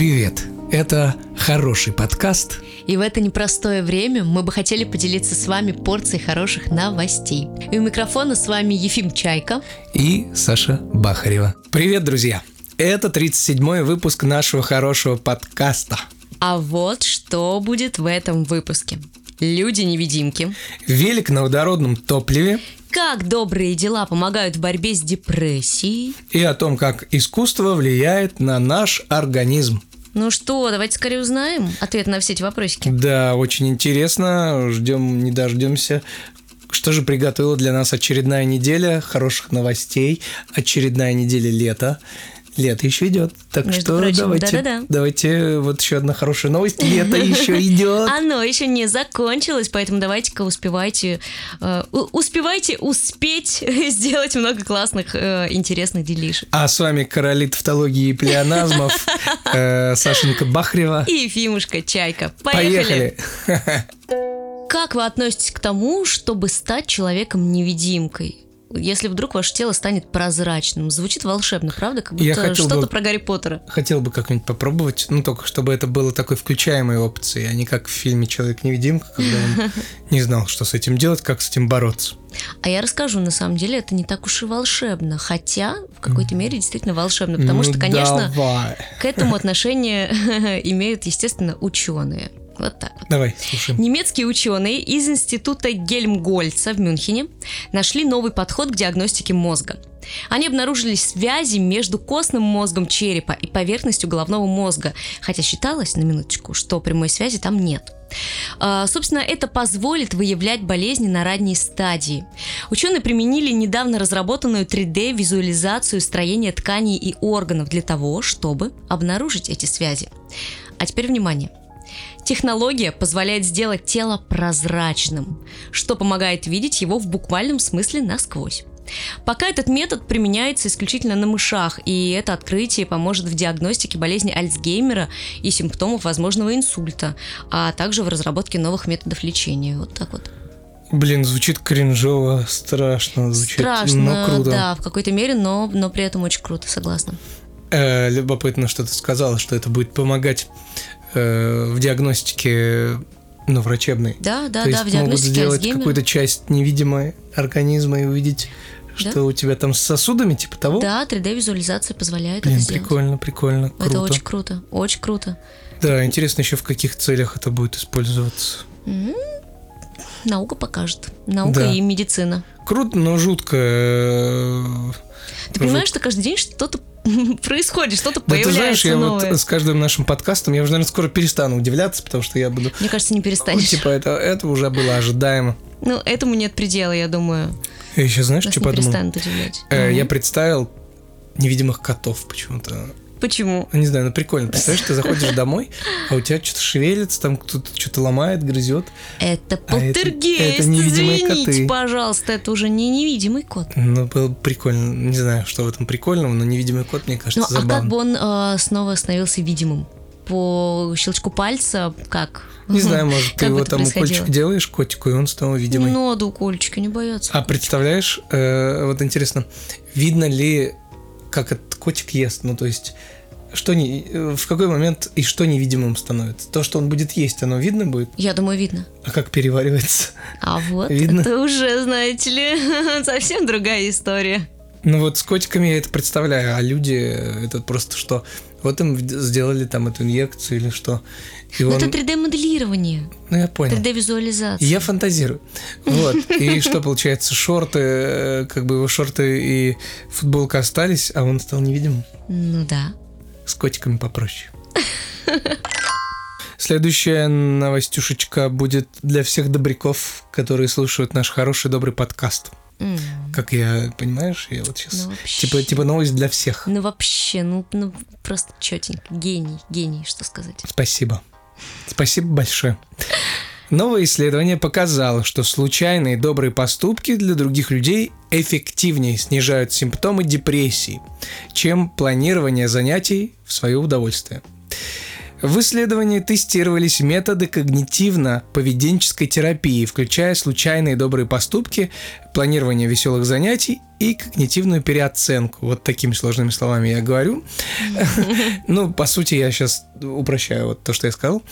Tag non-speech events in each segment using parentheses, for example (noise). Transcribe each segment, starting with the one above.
Привет! Это хороший подкаст. И в это непростое время мы бы хотели поделиться с вами порцией хороших новостей. И у микрофона с вами Ефим Чайка и Саша Бахарева. Привет, друзья! Это 37-й выпуск нашего хорошего подкаста. А вот что будет в этом выпуске. Люди-невидимки. Велик на водородном топливе. Как добрые дела помогают в борьбе с депрессией. И о том, как искусство влияет на наш организм. Ну что, давайте скорее узнаем ответ на все эти вопросики. Да, очень интересно. Ждем, не дождемся. Что же приготовила для нас очередная неделя хороших новостей, очередная неделя лета. Лето еще идет. Так Между что прочим, давайте, давайте вот еще одна хорошая новость. Лето еще (laughs) идет. Оно еще не закончилось, поэтому давайте-ка успевайте, э, успевайте успеть (laughs) сделать много классных, э, интересных делишек. А с вами короли тавтологии и плеоназмов (laughs) э, Сашенька Бахрева. И Ефимушка Чайка. Поехали. Поехали. Как вы относитесь к тому, чтобы стать человеком-невидимкой? Если вдруг ваше тело станет прозрачным, звучит волшебно, правда? Как будто что-то бы- про Гарри Поттера. Хотел бы как-нибудь попробовать, ну только чтобы это было такой включаемой опцией, а не как в фильме «Человек-невидимка», когда он (laughs) не знал, что с этим делать, как с этим бороться. А я расскажу, на самом деле это не так уж и волшебно, хотя в какой-то мере действительно волшебно, потому Ну, что, конечно, Давай, к этому отношение (laughs) имеют, естественно, ученые. Вот так вот. давай, слушаем. Немецкие ученые из института Гельмгольца в Мюнхене нашли новый подход к диагностике мозга. Они обнаружили связи между костным мозгом черепа и поверхностью головного мозга, хотя считалось, на минуточку, что прямой связи там нет. А, Собственно, это позволит выявлять болезни на ранней стадии. Ученые применили недавно разработанную 3D-визуализацию строения тканей и органов для того, чтобы обнаружить эти связи. А теперь внимание. Технология позволяет сделать тело прозрачным, что помогает видеть его в буквальном смысле насквозь. Пока этот метод применяется исключительно на мышах, и это открытие поможет в диагностике болезни Альцгеймера и симптомов возможного инсульта, а также в разработке новых методов лечения. Вот так вот. Блин, звучит кринжово, страшно звучит, Страшно, но круто. да, в какой-то мере, но, но при этом очень круто, согласна. Э, любопытно, что ты сказала, что это будет помогать э, в диагностике, ну, врачебной. Да, да, То да, есть в могут диагностике сделать Альцгеймера. какую-то часть невидимой организма и увидеть, Да. что у тебя там с сосудами, типа того. Да, 3D-визуализация позволяет Блин, это сделать. прикольно, прикольно, круто. Это очень круто, очень круто. Да, интересно еще в каких целях это будет использоваться. Наука покажет. Наука Да. и медицина. Круто, но жутко. э, Ты понимаешь, что каждый день что-то (laughs) происходит, что-то Да ты знаешь, появляется я новое. вот с каждым нашим подкастом, я уже, наверное, скоро перестану удивляться, потому что я буду... Мне кажется, не Ну, перестанешь. типа, это, это уже было ожидаемо. Ну, этому нет предела, я думаю. Я еще, знаешь, Нас что подумал? Э. Я представил невидимых котов почему-то. Почему? Ну, Не знаю, ну прикольно. Представляешь, ты заходишь домой, а у тебя что-то шевелится, там кто-то что-то ломает, грызет. Это А это- полтергейст, это невидимые извините, коты. пожалуйста, это уже не невидимый кот. Ну, было бы прикольно. Не знаю, что в этом прикольного, но невидимый кот, мне кажется, Ну, а как забавно. бы он э, снова становился видимым? По щелчку пальца, как? Не знаю, может, ты Как его там укольчик делаешь котику, и он снова видимый. Не надо укольчика, не бояться. А представляешь, э, вот интересно, видно ли, как этот котик ест? Ну, то есть, что не, э, в какой момент и что невидимым становится? То, что он будет есть, оно видно будет? Я думаю, видно. А как переваривается? А вот Видно? это уже, знаете ли, (laughs) совсем другая история. Ну вот с котиками я это представляю, а люди э, это просто что? Вот им сделали там эту инъекцию или что? И он... Это 3D-моделирование, Ну я понял. 3D-визуализация. Я фантазирую. Вот. И (laughs) что получается, шорты, э, как бы его шорты и футболка остались, а он стал невидимым. Ну да. С котиками попроще. Следующая новостюшечка будет для всех добряков, которые слушают наш хороший добрый подкаст. Как я, понимаешь, я вот сейчас... Ну, вообще. Типа, типа новость для всех. Ну вообще, ну, ну просто четенько. Гений, гений, что сказать. Спасибо. Спасибо большое. Новое исследование показало, что случайные добрые поступки для других людей эффективнее снижают симптомы депрессии, чем планирование занятий в свое удовольствие. В исследовании тестировались методы когнитивно-поведенческой терапии, включая случайные добрые поступки, планирование веселых занятий и когнитивную переоценку. Вот такими сложными словами я говорю. (laughs) Ну, по сути, я сейчас упрощаю вот то, что я сказал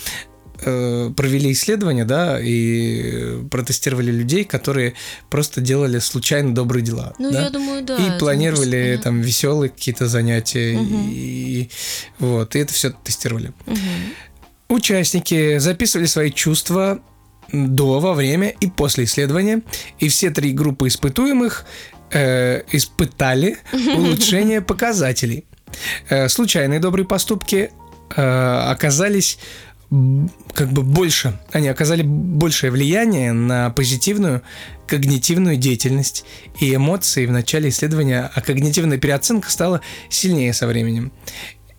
провели исследования, да, и протестировали людей, которые просто делали случайно добрые дела. Ну, да? я думаю, да. И планировали просто, там веселые какие-то занятия. Мгм. И, вот, и это все тестировали. Мгм. Участники записывали свои чувства до, во время и после исследования, и все три группы испытуемых э, испытали улучшение показателей. Э, случайные добрые поступки э, оказались как бы больше, они оказали большее влияние на позитивную когнитивную деятельность и эмоции в начале исследования, а когнитивная переоценка стала сильнее со временем.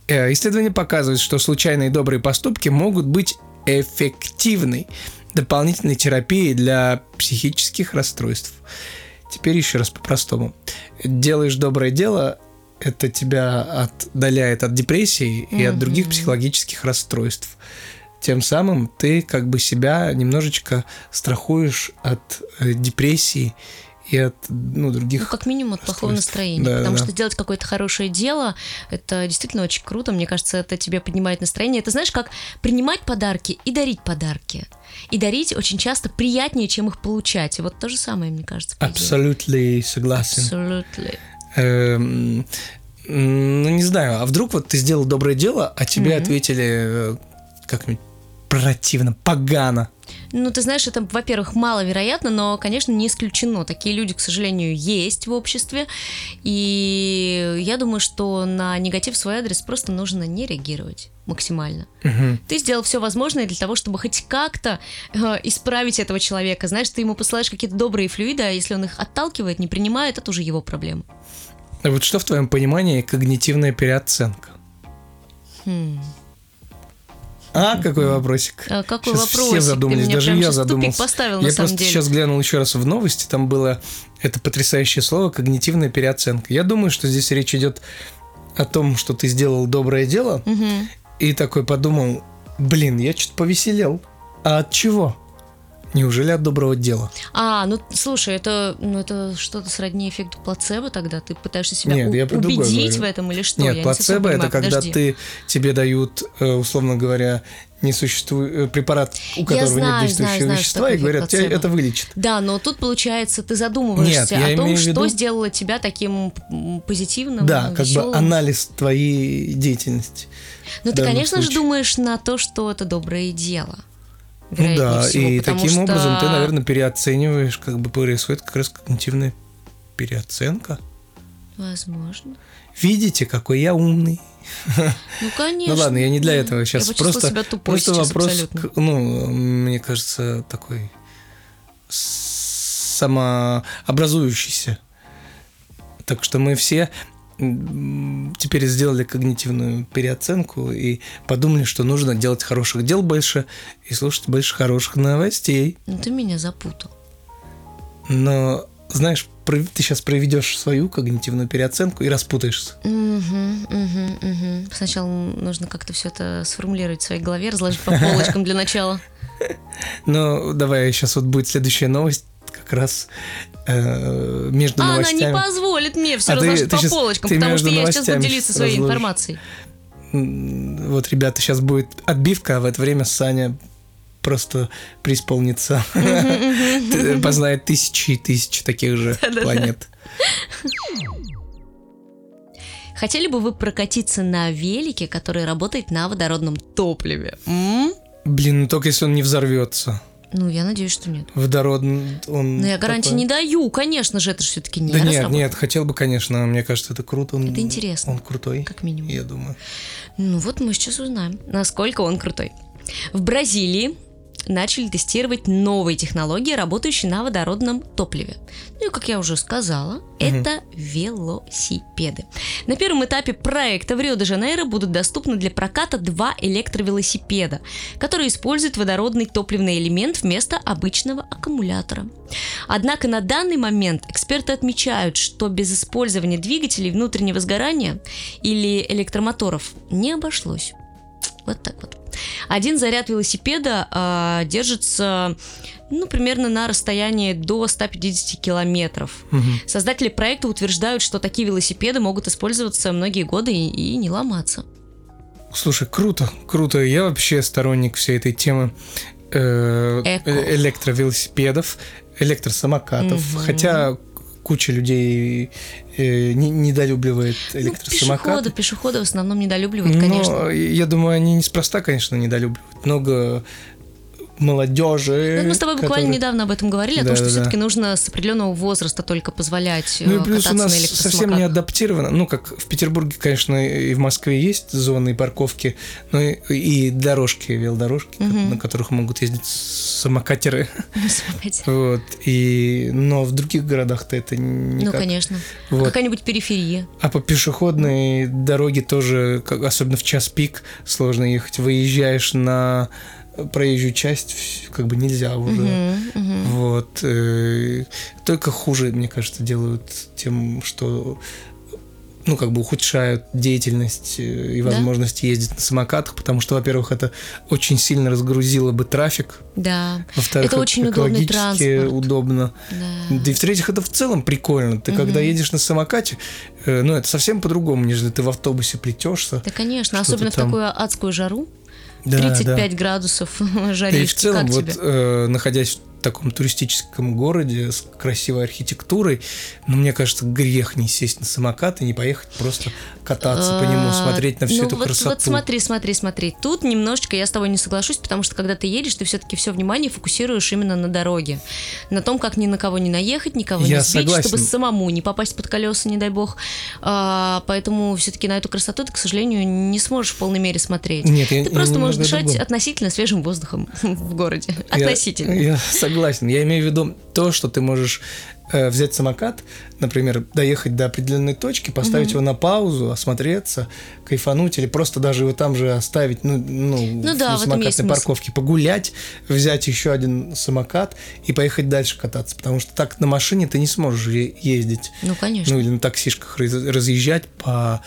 Э, Исследования показывают, что случайные добрые поступки могут быть эффективной дополнительной терапией для психических расстройств. Теперь еще раз по-простому. Делаешь доброе дело, это тебя отдаляет от депрессии и от других психологических расстройств. Тем самым ты как бы себя немножечко страхуешь от э, депрессии и от ну, других Ну, как минимум от плохого настроения. Да, потому да. что делать какое-то хорошее дело, это действительно очень круто. Мне кажется, это тебе поднимает настроение. Это знаешь, как принимать подарки и дарить подарки. И дарить очень часто приятнее, чем их получать. И вот то же самое, мне кажется. Абсолютно согласен. Абсолютно. Эм, ну, не знаю, а вдруг вот ты сделал доброе дело, а тебе Мгм. ответили э, как-нибудь противно, погано. Ну, ты знаешь, это, во-первых, маловероятно, но, конечно, не исключено. Такие люди, к сожалению, есть в обществе. И я думаю, что на негатив в свой адрес просто нужно не реагировать максимально. Мгм. Ты сделал все возможное для того, чтобы хоть как-то э, исправить этого человека. Знаешь, ты ему посылаешь какие-то добрые флюиды, а если он их отталкивает, не принимает, это уже его проблема. А Вот что в твоем понимании когнитивная переоценка? Хм. А, какой вопросик? А какой Щас вопросик? все задумались, даже я задумался. поставил, я просто деле. сейчас глянул еще раз в новости, там было это потрясающее слово когнитивная переоценка. Я думаю, что здесь речь идет о том, что ты сделал доброе дело, Мгм. и такой подумал, блин, я что-то повеселел. А от чего? Неужели от доброго дела? А, ну слушай, это, ну, это что-то сродни эффекту плацебо тогда. Ты пытаешься себя Нет, у- я убедить в этом или что? Нет, Я не плацебо это понимаю, когда ты тебе дают, э, условно говоря, не существует препарат, у которого знаю, нет действующего знаю, знаю, вещества, и говорят, эффект тебя плацебо. это вылечит. Да, но тут получается, ты задумываешься Нет, о том, что виду- сделало тебя таким позитивным, Да, как весёлым. бы анализ твоей деятельности. Ну, ты, конечно же, случае. думаешь на то, что это доброе дело. Ну да, всего, и таким что- образом ты, наверное, переоцениваешь, как бы происходит как раз когнитивная переоценка. Возможно. Видите, какой я умный. Ну, (laughs) конечно. Ну ладно, я не для да. этого сейчас Я просто себя тупой просто сейчас вопрос, абсолютно. ну мне кажется такой самообразующийся. Так что мы все теперь сделали когнитивную переоценку и подумали, что нужно делать хороших дел больше и слушать больше хороших новостей. Ну, ты меня запутал. Но знаешь, ты сейчас проведешь свою когнитивную переоценку и распутаешься. Мгм, мгм, мгм. Сначала нужно как-то все это сформулировать в своей голове, разложить по полочкам для начала. (laughs) Но давай сейчас вот будет следующая новость как раз э, между А она новостями. не позволит мне все А ты- разложить ты по щас- полочкам, ты потому что я сейчас буду делиться своей разложишь. информацией. Вот, ребята, сейчас будет отбивка, а в это время Саня просто преисполнится. Познает тысячи и тысячи таких же (laughs) планет. Хотели бы вы прокатиться на велике, который работает на водородном топливе? Блин, ну только если он не взорвется. Ну, я надеюсь, что нет. Водородный он... Но я гарантии такой- не даю, конечно же, это же все-таки не Да нет, разработала. нет, хотел бы, конечно, мне кажется, это круто. Он, Это интересно. Он крутой, Как минимум. я думаю. Ну вот мы сейчас узнаем, насколько он крутой. В Бразилии начали тестировать новые технологии, работающие на водородном топливе. Ну и, как я уже сказала, это велосипеды. На первом этапе проекта в Рио-де-Жанейро будут доступны для проката два электровелосипеда, которые используют водородный топливный элемент вместо обычного аккумулятора. Однако на данный момент эксперты отмечают, что без использования двигателей внутреннего сгорания или электромоторов не обошлось. Вот так вот. Один заряд велосипеда а, держится ну, примерно на расстоянии до 150 километров. Создатели проекта утверждают, что такие велосипеды могут использоваться многие годы и, и не ломаться. Слушай, круто, круто. Я вообще сторонник всей этой темы э, э, электровелосипедов, электросамокатов. Мгм. Хотя куча людей э, не- недолюбливает Ну, электросамокаты. пешеходы, пешеходы в основном недолюбливают, Но конечно. я думаю, они неспроста, конечно, недолюбливают. Много молодежи. Ну, мы с тобой буквально которые- недавно об этом говорили, о том, что Да-да-да. все-таки нужно с определенного возраста только позволять Ну э, и плюс кататься у нас на совсем не адаптировано. Ну, как в Петербурге, конечно, и в Москве есть зоны парковки, но и, и дорожки, велодорожки, Мгм. на которых могут ездить самокатеры. (laughs) Самокате. Вот. И, но в других городах-то это никак. Ну, конечно. Вот. Какая-нибудь периферия. А по пешеходной дороге тоже, особенно в час пик, сложно ехать. Выезжаешь на проезжую часть, как бы нельзя уже. Мгм, мгм. Вот. э, Только хуже, мне кажется, делают тем, что ну, как бы ухудшают деятельность э, и Да. возможность ездить на самокатах, потому что, во-первых, это очень сильно разгрузило бы трафик, Да, во-вторых, Это очень удобный транспорт. удобно. да. Да и в-третьих, это в целом прикольно. Ты когда Мгм. едешь на самокате, э, ну, это совсем по-другому, нежели ты в автобусе плетешься. Да, конечно, особенно в там. такую адскую жару. Да, 35 градусов (laughs) Да. жаришь. И в целом, как вот тебе? э, находясь таком туристическом городе с красивой архитектурой, ну, мне кажется, грех не сесть на самокат и не поехать просто кататься по нему, А, смотреть на всю ну эту вот, красоту. Вот смотри, смотри, смотри. Тут немножечко я с тобой не соглашусь, потому что когда ты едешь, ты все-таки все внимание фокусируешь именно на дороге. На том, как ни на кого не наехать, никого Я не сбить, согласен. чтобы самому не попасть под колеса, не дай бог. А, поэтому все-таки на эту красоту ты, к сожалению, не сможешь в полной мере смотреть. Нет, я- ты я просто можешь немного о дышать другом. относительно свежим воздухом (laughs) в городе. Я- Относительно. Я, согласен. Я имею в виду то, что ты можешь э, взять самокат, например, доехать до определенной точки, поставить его на паузу, осмотреться, кайфануть, или просто даже его там же оставить, ну, ну, Ну да, на самокатной парковке, погулять, взять еще один самокат и поехать дальше кататься, потому что так на машине ты не сможешь ездить, Ну, конечно. ну или на таксишках раз- разъезжать по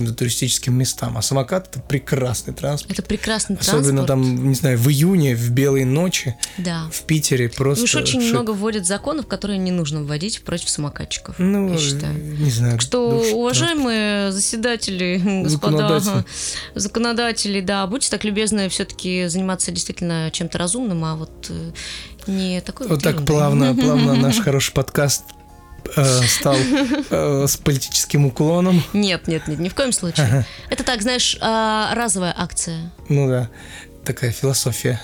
каким-то туристическим местам, а самокат это прекрасный транспорт. Это прекрасный Особенно транспорт. там, не знаю, в июне, в белые ночи, Да. в Питере И просто... уж очень шик. много вводят законов, которые не нужно вводить против самокатчиков. Ну, я считаю. не знаю. Так что, душ- уважаемые заседатели, господа, Законодатели. да, будьте так любезны все-таки заниматься действительно чем-то разумным, а вот э, не такой Вот так ерундой. плавно, (laughs) плавно наш хороший подкаст э, стал э, с политическим уклоном. Нет, нет, нет, ни в коем случае. Это так, знаешь, а, разовая акция. Ну да, такая философия.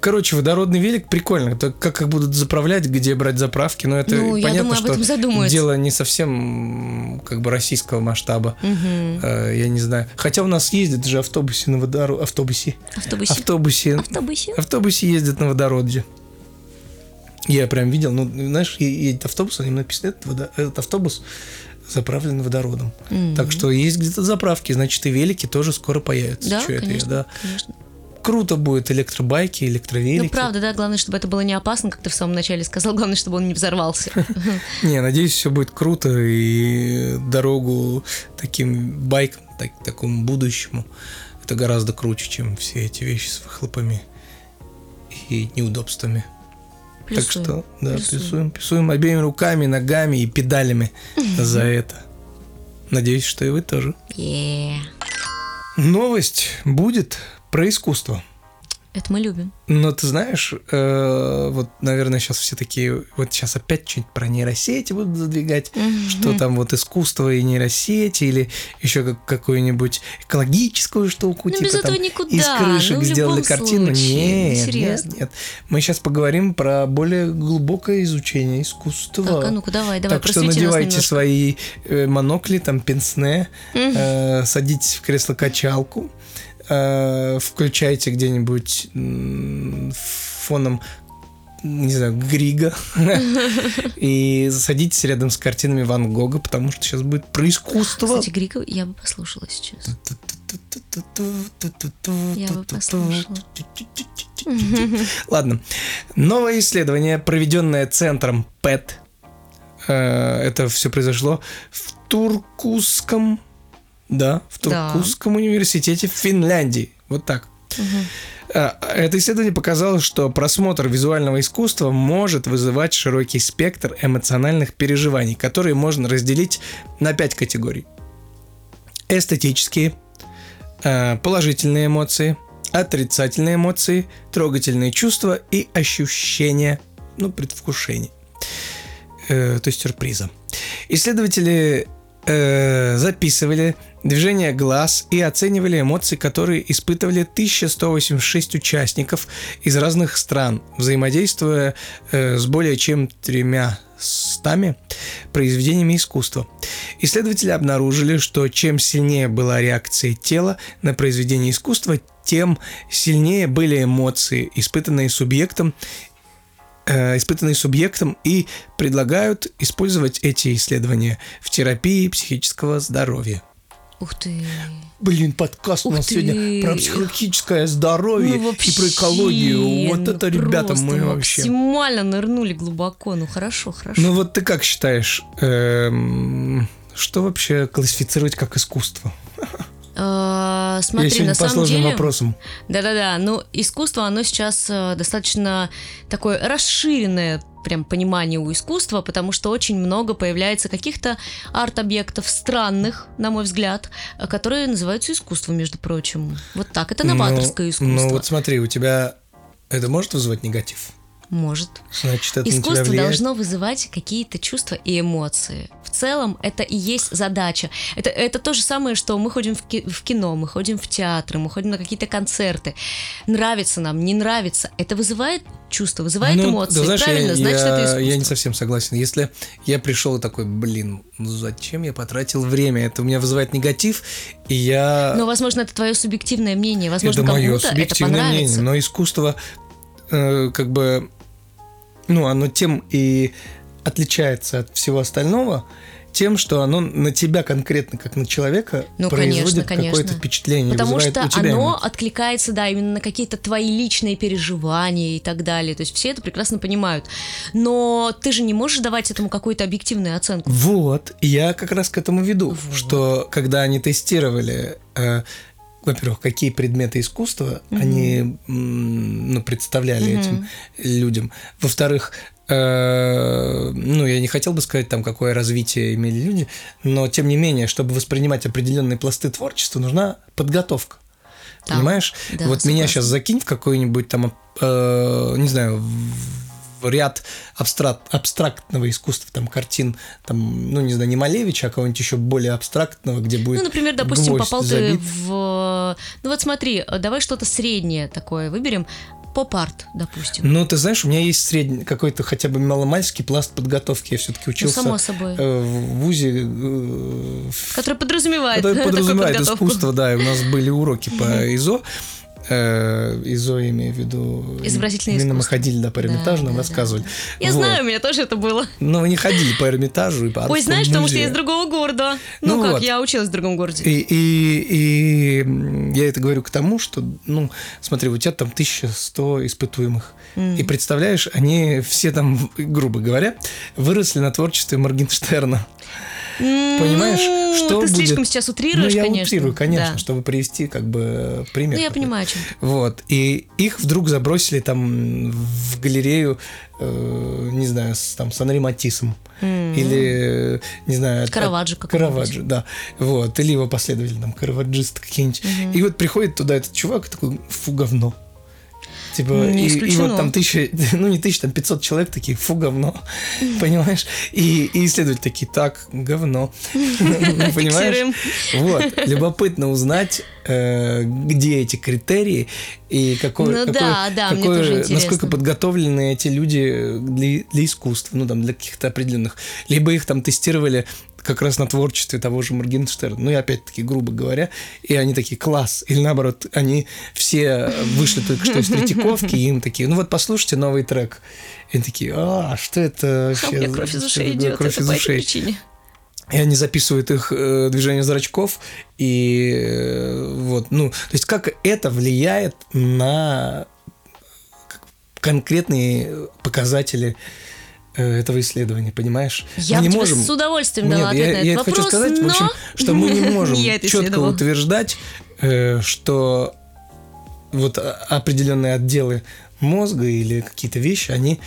Короче, водородный велик прикольно. Так как их будут заправлять, где брать заправки, но это Ну, понятно, думаю, что дело не совсем как бы российского масштаба. Э, Я не знаю. Хотя у нас ездят же автобусы на водороде. Автобусе. Автобусе. Автобусе. Автобусе. автобусе ездят на водороде. Я прям видел, ну, знаешь, едет автобус, на нем написано, этот, водо- этот автобус заправлен водородом. Мгм. Так что есть где-то заправки, значит, и велики тоже скоро появятся. Да, Чё это я, конечно, да. конечно. Круто будет электробайки, электровелики. Ну, правда, да, главное, чтобы это было не опасно, как ты в самом начале сказал, главное, чтобы он не взорвался. (laughs) Не, надеюсь, все будет круто, и дорогу таким байкам, так- такому будущему, это гораздо круче, чем все эти вещи с выхлопами и неудобствами. Так Плюсую, что, да, плюсую. плюсуем, плюсуем обеими руками, ногами и педалями за это. Надеюсь, что и вы тоже. Новость будет про искусство. Это мы любим. Но ты знаешь, э, вот, наверное, сейчас все такие, вот сейчас опять что-нибудь про нейросети будут задвигать, что там вот искусство и нейросети, или еще как, какую-нибудь экологическую штуку, Ну, типа без там этого никуда. из крышек ну, сделали картину. случае. Ну, Нет, нет, серьезно. нет. Мы сейчас поговорим про более глубокое изучение искусства. Так, а ну-ка, давай, давай, так что надевайте свои э, монокли, там, пенсне, э, садитесь в кресло-качалку, включайте где-нибудь фоном не знаю, Грига, (laughs) и садитесь рядом с картинами Ван Гога, потому что сейчас будет про искусство. Кстати, Грика я бы послушала сейчас. Я бы послушала. (laughs) Ладно. Новое исследование, проведенное центром ПЭТ. Э, Это все произошло в Туркусском, да, в Да. Туркусском университете в Финляндии. Вот так. А, Это исследование показало, что просмотр визуального искусства может вызывать широкий спектр эмоциональных переживаний, которые можно разделить на пять категорий. Эстетические, э, положительные эмоции, отрицательные эмоции, трогательные чувства и ощущения, ну, предвкушения, э, то есть сюрприза. Исследователи э, записывали движения глаз и оценивали эмоции, которые испытывали 1186 участников из разных стран, взаимодействуя э, с более чем тремя стами произведениями искусства. Исследователи обнаружили, что чем сильнее была реакция тела на произведение искусства, тем сильнее были эмоции, испытанные субъектом э, испытанные субъектом и предлагают использовать эти исследования в терапии психического здоровья. Ух ты. Блин, подкаст у Ух нас ты. сегодня про психологическое здоровье Ну, и про экологию. Вот ну, это, ребята, мы вообще. максимально нырнули глубоко. Ну хорошо, хорошо. Ну вот ты как считаешь, эм, что вообще классифицировать как искусство? Я смотри, сегодня на по самом сложным деле... вопросам. Да-да-да, ну искусство, оно сейчас э, достаточно такое расширенное прям понимание у искусства, потому что очень много появляется каких-то арт-объектов странных, на мой взгляд, э, которые называются искусством, между прочим. Вот так, это новаторское ну, искусство. Ну вот смотри, у тебя это может вызывать негатив? Может. Значит, это Искусство должно вызывать какие-то чувства и эмоции. В целом, это и есть задача. Это, это то же самое, что мы ходим в, ки- в кино, мы ходим в театры, мы ходим на какие-то концерты. Нравится нам, не нравится. Это вызывает чувства, вызывает Ну, эмоции. да, знаешь, Правильно, я, значит, я- это искусство. Я не совсем согласен. Если я пришел и такой, блин, ну зачем я потратил время? Это у меня вызывает негатив, и я... Но, возможно, это твое субъективное мнение. Возможно, это мое кому-то это субъективное понравится. мнение. Но искусство, э, как бы, ну, оно тем и отличается от всего остального, тем, что оно на тебя конкретно, как на человека, Ну, производит какое-то впечатление, Потому что оно эмоции. откликается, да, именно на какие-то твои личные переживания и так далее. То есть все это прекрасно понимают. Но ты же не можешь давать этому какую-то объективную оценку. Вот, я как раз к этому веду, что когда они тестировали, э, во-первых, какие предметы искусства они м, ну, представляли этим людям, во-вторых, э, ну, я не хотел бы сказать, там, какое развитие имели люди, но, тем не менее, чтобы воспринимать определенные пласты творчества, нужна подготовка. Да. Понимаешь? Да, вот меня согласна. сейчас закинь в какой-нибудь там, э, не знаю, в ряд абстракт, абстрактного искусства, там, картин, там, ну, не знаю, не Малевича, а кого-нибудь еще более абстрактного, где будет Ну, например, допустим, попал ты забит. в... Ну вот смотри, давай что-то среднее такое выберем. Поп-арт, допустим. Ну, ты знаешь, у меня есть средний какой-то хотя бы маломальский пласт подготовки. Я все-таки учился Ну, само собой. э, в ВУЗе, э, Который подразумевает, который подразумевает (laughs) искусство, да, и у нас были уроки по ИЗО. Э, ИЗО, я имею в виду... Изобразительное Именно мы искусство. ходили, да, по Да, Эрмитажу, нам да, рассказывали. Я Вот. знаю, у меня тоже это было. Но вы не ходили по Эрмитажу и по Ой, знаешь, потому что я из другого города. Ну, Ну как, вот. я училась в другом городе. И, и, и я это говорю к тому, что, ну, смотри, у тебя там 1100 испытуемых. И представляешь, они все там, грубо говоря, выросли на творчестве Моргенштерна. Понимаешь, Ну, что ты будет? слишком сейчас утрируешь, ну, я конечно. утрирую, конечно, Да. чтобы привести как бы пример. Ну, я какой-то. понимаю, о чем. Вот. И их вдруг забросили там в галерею, э, не знаю, с, там, с Анри Матиссом. Или, э, не знаю... Караваджо какого-нибудь. Караваджо, да. Вот. Или его последователи, там, караваджисты какие-нибудь. И вот приходит туда этот чувак такой, фу, говно. Типа, Не и, и вот там тысяча, (laughs) ну не тысяча, там 500 человек такие, фу, говно, понимаешь? И, и исследователи такие, так, говно, (laughs) (laughs) понимаешь? Вот, любопытно узнать, э, где эти критерии и какой, Ну какой- да, да, мне какой- тоже интересно. насколько подготовлены эти люди для, для искусства, ну там для каких-то определенных, либо их там тестировали как раз на творчестве того же Моргенштерна. Ну и опять-таки, грубо говоря, и они такие, класс. Или наоборот, они все вышли только что из Третьяковки, и им такие, ну вот послушайте новый трек. И они такие, а, что это А вообще? у меня кровь из ушей идет, кровь это из по этой причине. И они записывают их э, движение зрачков, и э, вот, ну, то есть как это влияет на конкретные показатели этого исследования, понимаешь? Я мы не можем... с удовольствием дала Нет, ответ я, на я этот это хочу вопрос, сказать, в общем, но что мы не (laughs) можем я четко утверждать, э, что вот а, определенные отделы мозга или какие-то вещи, они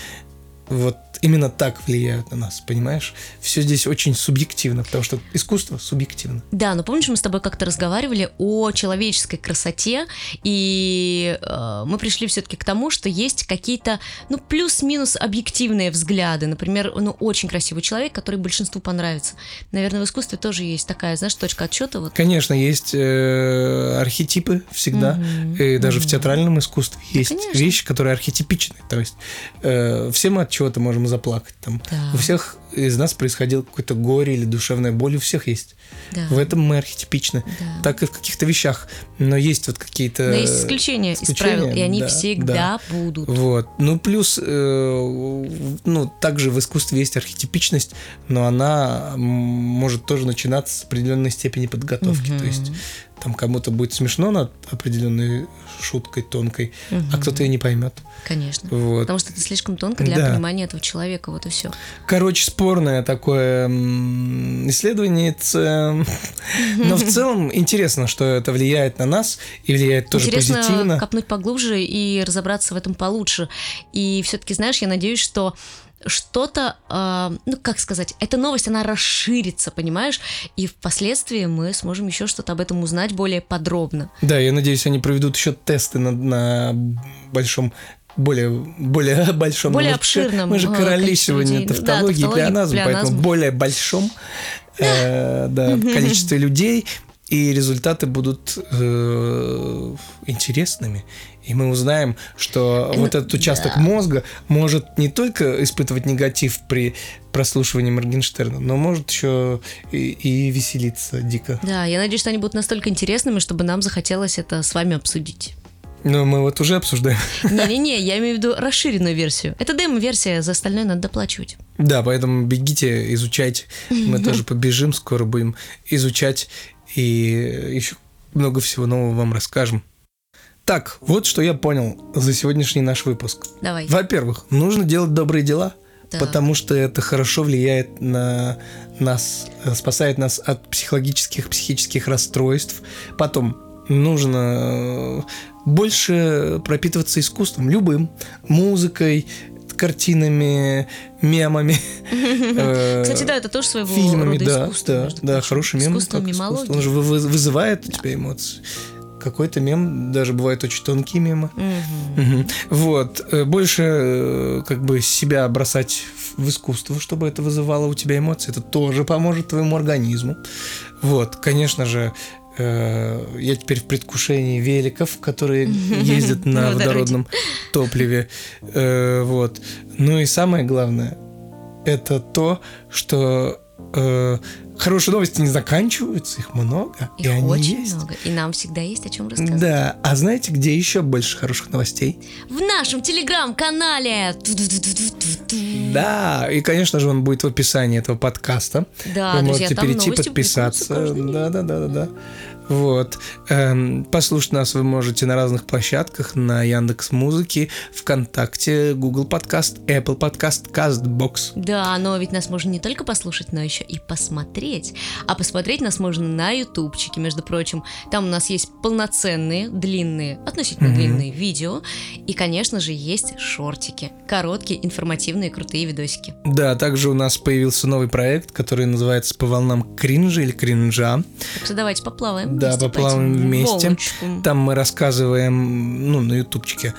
вот именно так влияют на нас, понимаешь? Все здесь очень субъективно, потому что искусство субъективно. Да, но помнишь, мы с тобой как-то разговаривали о человеческой красоте, и э, мы пришли все-таки к тому, что есть какие-то, ну, плюс-минус объективные взгляды. Например, ну, очень красивый человек, который большинству понравится. Наверное, в искусстве тоже есть такая, знаешь, точка отсчета. Вот. Конечно, есть э, архетипы всегда, mm-hmm. и даже mm-hmm. в театральном искусстве да, есть конечно. вещи, которые архетипичны. То есть э, все мы от чего-то можем заплакать. Там. Да. У всех из нас происходило какое-то горе или душевная боль, у всех есть. Да. В этом мы архетипичны. Да. Так и в каких-то вещах. Но есть вот какие-то... Но есть исключения, исключения из правил, и они да, всегда да. будут. Вот. Ну, плюс, э, ну, также в искусстве есть архетипичность, но она может тоже начинаться с определенной степени подготовки. Угу. То есть там кому-то будет смешно над определенной шуткой тонкой, угу. а кто-то ее не поймет. Конечно. Вот. Потому что это слишком тонко для да. понимания этого человека, вот и все. Короче, спорное такое исследование, но в (laughs) целом интересно, что это влияет на нас и влияет тоже интересно позитивно. копнуть поглубже и разобраться в этом получше. И все-таки, знаешь, я надеюсь, что что-то, э, ну как сказать, эта новость, она расширится, понимаешь, и впоследствии мы сможем еще что-то об этом узнать более подробно. Да, я надеюсь, они проведут еще тесты на, на большом более, более (laughs) большом. Более мы обширном. Мы же э, короли сегодня тавтологии да, и плеоназм, поэтому более большом э, да, количестве людей, и результаты будут э, интересными. И мы узнаем, что ну, вот этот участок да. мозга может не только испытывать негатив при прослушивании Моргенштерна, но может еще и, и веселиться дико. Да, я надеюсь, что они будут настолько интересными, чтобы нам захотелось это с вами обсудить. Но мы вот уже обсуждаем. Не-не-не, я имею в виду расширенную версию. Это демо-версия, за остальное надо доплачивать. Да, поэтому бегите, изучайте. Мы (laughs) тоже побежим, скоро будем изучать и еще много всего нового вам расскажем. Так, вот что я понял за сегодняшний наш выпуск. Давай. Во-первых, нужно делать добрые дела, да. потому что это хорошо влияет на нас, спасает нас от психологических, психических расстройств. Потом нужно больше пропитываться искусством, любым, музыкой, картинами, мемами. (laughs) Э, Кстати, да, это тоже своего фильмами, рода да, искусство. Да, да, хороший мем. Искусство, мемология. Он же вызывает у тебя эмоции какой-то мем, даже бывает очень тонкие мемы. Угу. Вот. Э, больше э, как бы себя бросать в искусство, чтобы это вызывало у тебя эмоции. Это тоже поможет твоему организму. Вот. Конечно же, я теперь в предвкушении великов, которые ездят на (laughs) водородном топливе. Э, вот. Ну и самое главное, это то, что э, хорошие новости не заканчиваются, их много. Их и они очень есть. много. И нам всегда есть о чем рассказать. Да. А знаете, где еще больше хороших новостей? В нашем телеграм-канале. Да. И, конечно же, он будет в описании этого подкаста. Да, Вы друзья, можете перейти, подписаться. Да, да, да, да, да. Вот. Эм, послушать нас вы можете на разных площадках, на Яндекс Музыке, ВКонтакте, Google Подкаст, Apple Подкаст, Castbox. Да, но ведь нас можно не только послушать, но еще и посмотреть. А посмотреть нас можно на ютубчике, между прочим. Там у нас есть полноценные, длинные, относительно mm-hmm. длинные видео. И, конечно же, есть шортики. Короткие, информативные, крутые видосики. Да, также у нас появился новый проект, который называется «По волнам кринжа» или «Кринжа». Так что давайте поплаваем да, поплаваем вместе. Волочку. Там мы рассказываем, ну, на ютубчике,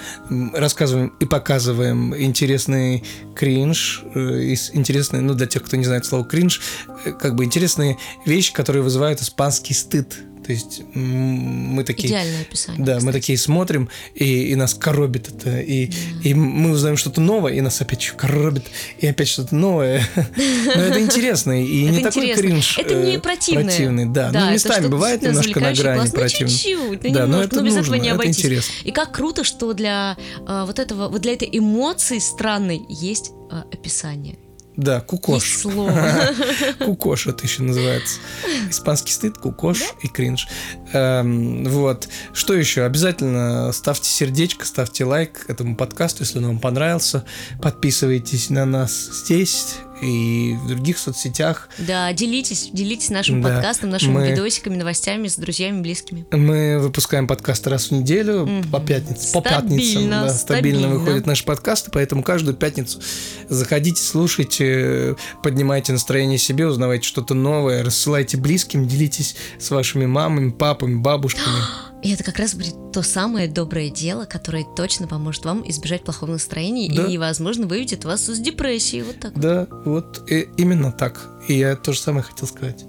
рассказываем и показываем интересный кринж, э, интересные, ну, для тех, кто не знает слово кринж, э, как бы интересные вещи, которые вызывают испанский стыд. То есть мы такие... Идеальное описание. Да, кстати. мы такие смотрим, и, и нас коробит это. И, yeah. и мы узнаем что-то новое, и нас опять коробит, и опять что-то новое. Но это интересно, и не такой кринж Это не э, противное. Противный, да. Ну, местами бывает немножко на грани противный. Да, но это без этого не обойтись. И как круто, что для э, вот этого, вот для этой эмоции странной есть э, описание. Да, кукош. (laughs) кукош это еще называется. Испанский стыд, кукош да? и кринж. Эм, вот. Что еще? Обязательно ставьте сердечко, ставьте лайк этому подкасту, если он вам понравился. Подписывайтесь на нас здесь и в других соцсетях. Да, делитесь, делитесь нашим Да, подкастом, нашими мы- видосиками, новостями с друзьями, близкими. Мы выпускаем подкасты раз в неделю Мгм. по пятницам. По Стабильно, пятницам, да, стабильно, стабильно. выходят наши подкасты, поэтому каждую пятницу заходите, слушайте, поднимайте настроение себе, узнавайте что-то новое, рассылайте близким, делитесь с вашими мамами, папами, бабушками. (gasps) И это как раз будет то самое доброе дело, которое точно поможет вам избежать плохого настроения Да. и, возможно, выведет вас из депрессии. Вот так. Да, вот э, именно так. И я то же самое хотел сказать.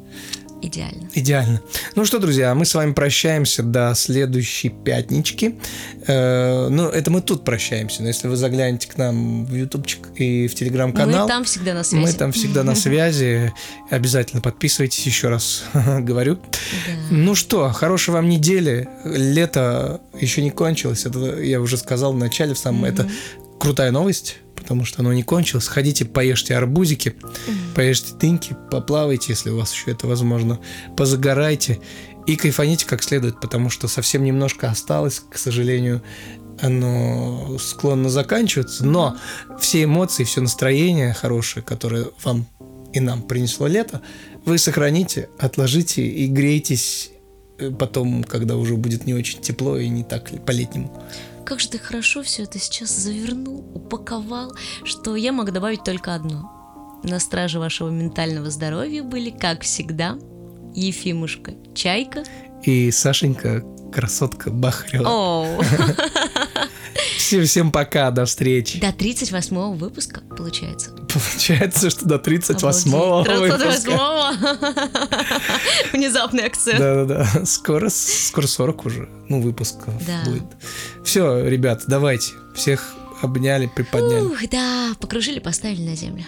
Идеально. Идеально. Ну что, друзья, мы с вами прощаемся до следующей пятнички. Э, ну, это мы тут прощаемся. Но если вы заглянете к нам в ютубчик и в телеграм-канал, Мы там всегда на связи. мы там всегда на связи. Обязательно подписывайтесь, еще раз (laughs) говорю. Ну что, хорошей вам недели. Лето еще не кончилось. Это я уже сказал в начале, в самом. Это крутая новость, потому что оно не кончилось. Ходите, поешьте арбузики, поешьте дыньки, поплавайте, если у вас еще это возможно, позагорайте и кайфаните как следует, потому что совсем немножко осталось, к сожалению, оно склонно заканчиваться, но все эмоции, все настроение хорошее, которое вам и нам принесло лето, вы сохраните, отложите и грейтесь э, потом, когда уже будет не очень тепло и не так по-летнему. Как же ты хорошо все это сейчас завернул, упаковал, что я могу добавить только одно. На страже вашего ментального здоровья были, как всегда, Ефимушка Чайка. И Сашенька, красотка Бахрева. Оу. (laughs) Всем, всем пока, до встречи. До 38 выпуска, получается. Получается, что до 38-го Обалдеть. выпуска. 38-го. Внезапный акцент. Да-да-да, скоро, скоро 40 уже, ну, выпусков Да. будет. Все, ребят, давайте, всех обняли, приподняли. Ух, да, покружили, поставили на землю.